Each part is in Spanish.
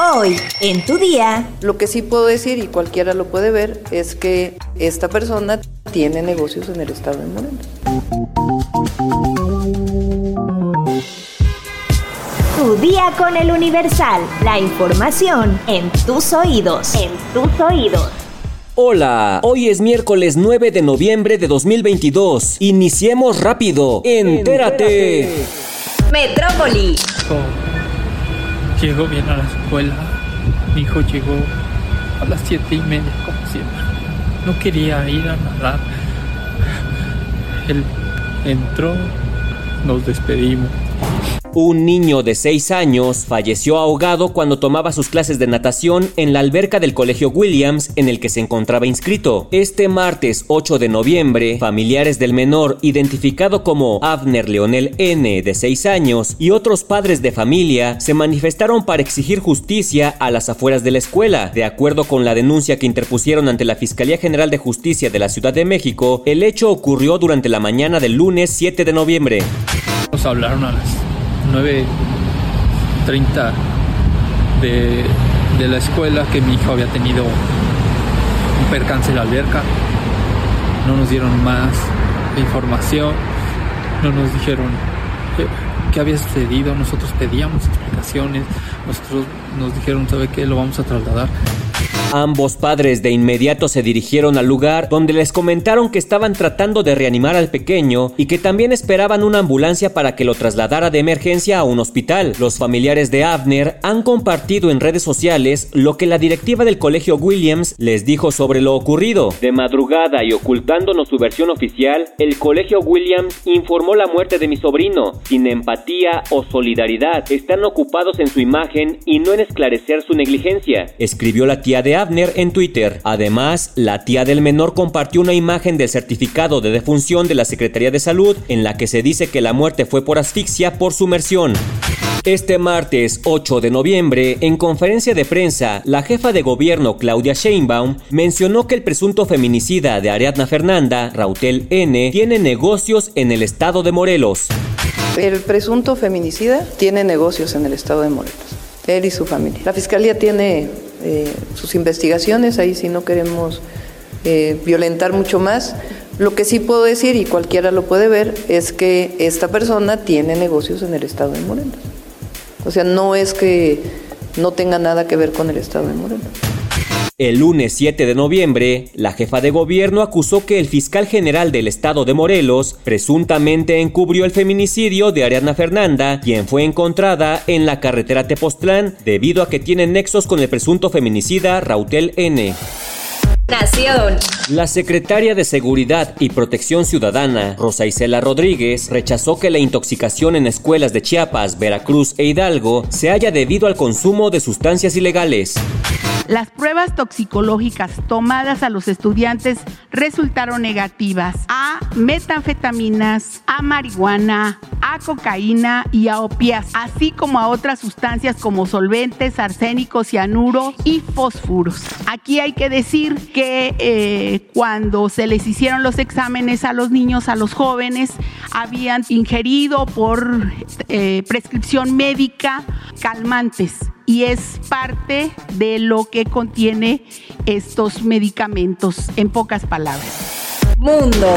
Hoy, en tu día. Lo que sí puedo decir, y cualquiera lo puede ver, es que esta persona tiene negocios en el estado de Morelos. Tu día con el Universal. La información en tus oídos. En tus oídos. Hola, hoy es miércoles 9 de noviembre de 2022. Iniciemos rápido. Entérate. Metrópoli. Llegó bien a la escuela. Mi hijo llegó a las siete y media, como siempre. No quería ir a nadar. Él entró, nos despedimos. Un niño de 6 años falleció ahogado cuando tomaba sus clases de natación en la alberca del Colegio Williams en el que se encontraba inscrito. Este martes 8 de noviembre, familiares del menor, identificado como Abner Leonel N, de 6 años, y otros padres de familia se manifestaron para exigir justicia a las afueras de la escuela. De acuerdo con la denuncia que interpusieron ante la Fiscalía General de Justicia de la Ciudad de México, el hecho ocurrió durante la mañana del lunes 7 de noviembre. Nos hablaron a las 9.30 de, de la escuela que mi hijo había tenido un percance en la alberca. No nos dieron más información, no nos dijeron qué, qué había sucedido, nosotros pedíamos explicaciones, nosotros nos dijeron, ¿sabe qué? Lo vamos a trasladar. Ambos padres de inmediato se dirigieron al lugar donde les comentaron que estaban tratando de reanimar al pequeño y que también esperaban una ambulancia para que lo trasladara de emergencia a un hospital. Los familiares de Abner han compartido en redes sociales lo que la directiva del colegio Williams les dijo sobre lo ocurrido. De madrugada y ocultándonos su versión oficial, el colegio Williams informó la muerte de mi sobrino, sin empatía o solidaridad. Están ocupados en su imagen y no en esclarecer su negligencia, escribió la tía de Abner en Twitter. Además, la tía del menor compartió una imagen del certificado de defunción de la Secretaría de Salud en la que se dice que la muerte fue por asfixia por sumersión. Este martes 8 de noviembre, en conferencia de prensa, la jefa de gobierno Claudia Sheinbaum mencionó que el presunto feminicida de Ariadna Fernanda, Rautel N, tiene negocios en el estado de Morelos. El presunto feminicida tiene negocios en el estado de Morelos, él y su familia. La fiscalía tiene eh, sus investigaciones, ahí sí no queremos eh, violentar mucho más. Lo que sí puedo decir, y cualquiera lo puede ver, es que esta persona tiene negocios en el estado de Morelos. O sea, no es que no tenga nada que ver con el estado de Morelos. El lunes 7 de noviembre, la jefa de gobierno acusó que el fiscal general del estado de Morelos presuntamente encubrió el feminicidio de Ariadna Fernanda, quien fue encontrada en la carretera Tepoztlán debido a que tiene nexos con el presunto feminicida Rautel N. Nación. La secretaria de Seguridad y Protección Ciudadana, Rosa Isela Rodríguez, rechazó que la intoxicación en escuelas de Chiapas, Veracruz e Hidalgo se haya debido al consumo de sustancias ilegales. Las pruebas toxicológicas tomadas a los estudiantes resultaron negativas a metanfetaminas, a marihuana, a cocaína y a opias, así como a otras sustancias como solventes, arsénicos, cianuro y fósforos. Aquí hay que decir que eh, cuando se les hicieron los exámenes a los niños, a los jóvenes, habían ingerido por eh, prescripción médica calmantes y es parte de lo que contiene estos medicamentos, en pocas palabras. Mundo.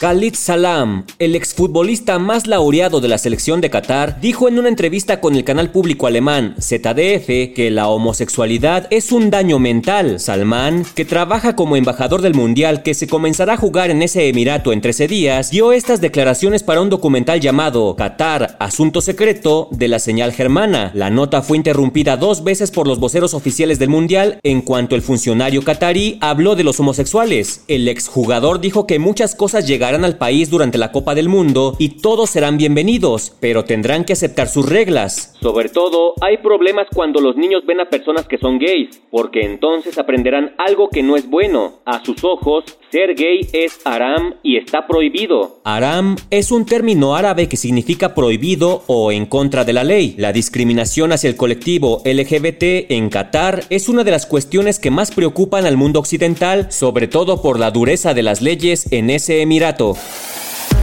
Khalid Salam, el exfutbolista más laureado de la selección de Qatar, dijo en una entrevista con el canal público alemán ZDF que la homosexualidad es un daño mental. Salman, que trabaja como embajador del Mundial que se comenzará a jugar en ese emirato en 13 días, dio estas declaraciones para un documental llamado Qatar, Asunto Secreto de la señal germana. La nota fue interrumpida dos veces por los voceros oficiales del Mundial en cuanto el funcionario qatarí habló de los homosexuales. El exjugador dijo que muchas cosas al país durante la Copa del Mundo y todos serán bienvenidos, pero tendrán que aceptar sus reglas. Sobre todo, hay problemas cuando los niños ven a personas que son gays, porque entonces aprenderán algo que no es bueno. A sus ojos, ser gay es haram y está prohibido. Haram es un término árabe que significa prohibido o en contra de la ley. La discriminación hacia el colectivo LGBT en Qatar es una de las cuestiones que más preocupan al mundo occidental, sobre todo por la dureza de las leyes en ese emirato.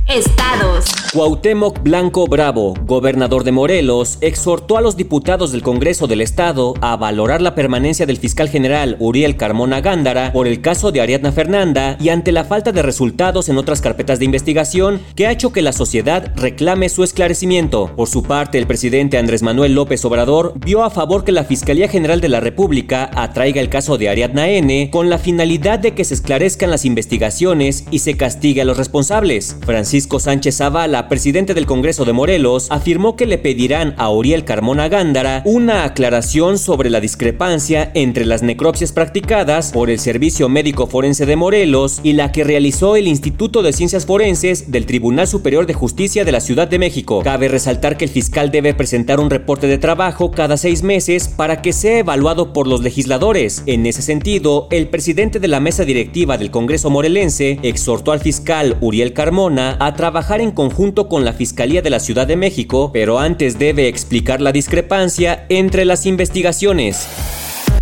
Estados. Cuauhtémoc Blanco Bravo, gobernador de Morelos, exhortó a los diputados del Congreso del Estado a valorar la permanencia del fiscal general Uriel Carmona Gándara por el caso de Ariadna Fernanda y ante la falta de resultados en otras carpetas de investigación que ha hecho que la sociedad reclame su esclarecimiento. Por su parte, el presidente Andrés Manuel López Obrador vio a favor que la Fiscalía General de la República atraiga el caso de Ariadna N con la finalidad de que se esclarezcan las investigaciones y se castigue a los responsables. Francisco Sánchez Zavala, presidente del Congreso de Morelos, afirmó que le pedirán a Uriel Carmona Gándara una aclaración sobre la discrepancia entre las necropsias practicadas por el Servicio Médico Forense de Morelos y la que realizó el Instituto de Ciencias Forenses del Tribunal Superior de Justicia de la Ciudad de México. Cabe resaltar que el fiscal debe presentar un reporte de trabajo cada seis meses para que sea evaluado por los legisladores. En ese sentido, el presidente de la mesa directiva del Congreso morelense exhortó al fiscal Uriel Carmona a trabajar en conjunto con la Fiscalía de la Ciudad de México, pero antes debe explicar la discrepancia entre las investigaciones.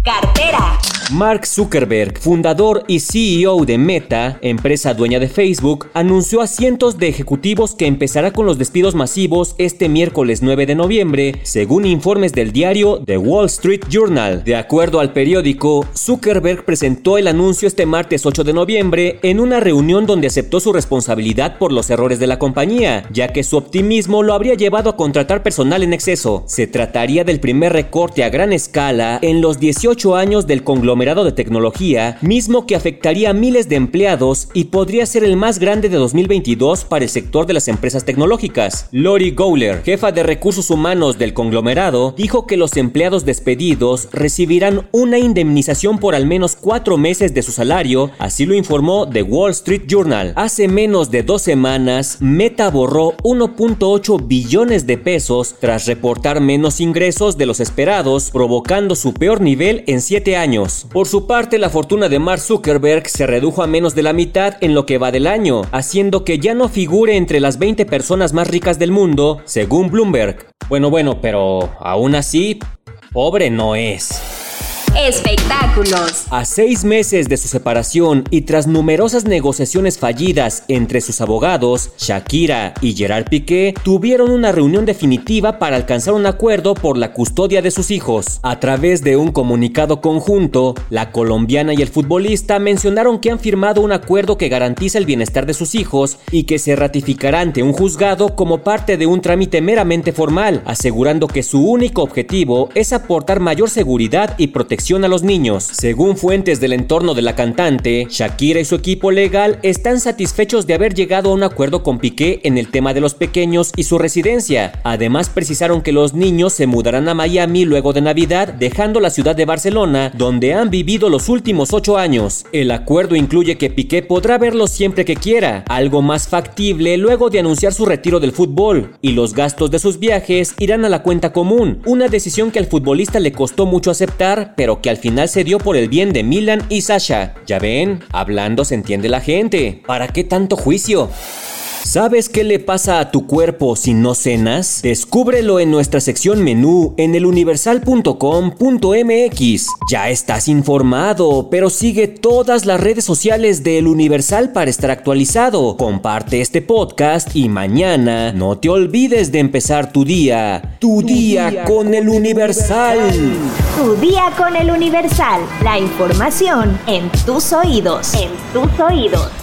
Cartera. Mark Zuckerberg, fundador y CEO de Meta, empresa dueña de Facebook, anunció a cientos de ejecutivos que empezará con los despidos masivos este miércoles 9 de noviembre, según informes del diario The Wall Street Journal. De acuerdo al periódico, Zuckerberg presentó el anuncio este martes 8 de noviembre en una reunión donde aceptó su responsabilidad por los errores de la compañía, ya que su optimismo lo habría llevado a contratar personal en exceso. Se trataría del primer recorte a gran escala en los 18 años del conglomerado de tecnología, mismo que afectaría a miles de empleados y podría ser el más grande de 2022 para el sector de las empresas tecnológicas. Lori Gowler, jefa de recursos humanos del conglomerado, dijo que los empleados despedidos recibirán una indemnización por al menos cuatro meses de su salario, así lo informó The Wall Street Journal. Hace menos de dos semanas, Meta borró 1.8 billones de pesos tras reportar menos ingresos de los esperados, provocando su peor nivel en siete años. Por su parte, la fortuna de Mark Zuckerberg se redujo a menos de la mitad en lo que va del año, haciendo que ya no figure entre las 20 personas más ricas del mundo, según Bloomberg. Bueno, bueno, pero aún así, pobre no es. Espectáculos. A seis meses de su separación y tras numerosas negociaciones fallidas entre sus abogados, Shakira y Gerard Piqué tuvieron una reunión definitiva para alcanzar un acuerdo por la custodia de sus hijos. A través de un comunicado conjunto, la colombiana y el futbolista mencionaron que han firmado un acuerdo que garantiza el bienestar de sus hijos y que se ratificará ante un juzgado como parte de un trámite meramente formal, asegurando que su único objetivo es aportar mayor seguridad y protección a los niños. Según fuentes del entorno de la cantante, Shakira y su equipo legal están satisfechos de haber llegado a un acuerdo con Piqué en el tema de los pequeños y su residencia. Además, precisaron que los niños se mudarán a Miami luego de Navidad, dejando la ciudad de Barcelona, donde han vivido los últimos ocho años. El acuerdo incluye que Piqué podrá verlos siempre que quiera, algo más factible luego de anunciar su retiro del fútbol, y los gastos de sus viajes irán a la cuenta común, una decisión que al futbolista le costó mucho aceptar, pero que al final se dio por el bien de Milan y Sasha. Ya ven, hablando se entiende la gente. ¿Para qué tanto juicio? ¿Sabes qué le pasa a tu cuerpo si no cenas? Descúbrelo en nuestra sección menú en eluniversal.com.mx. Ya estás informado, pero sigue todas las redes sociales de El Universal para estar actualizado. Comparte este podcast y mañana no te olvides de empezar tu día. Tu, día, con El Universal. Tu día con El Universal. La información en tus oídos. En tus oídos.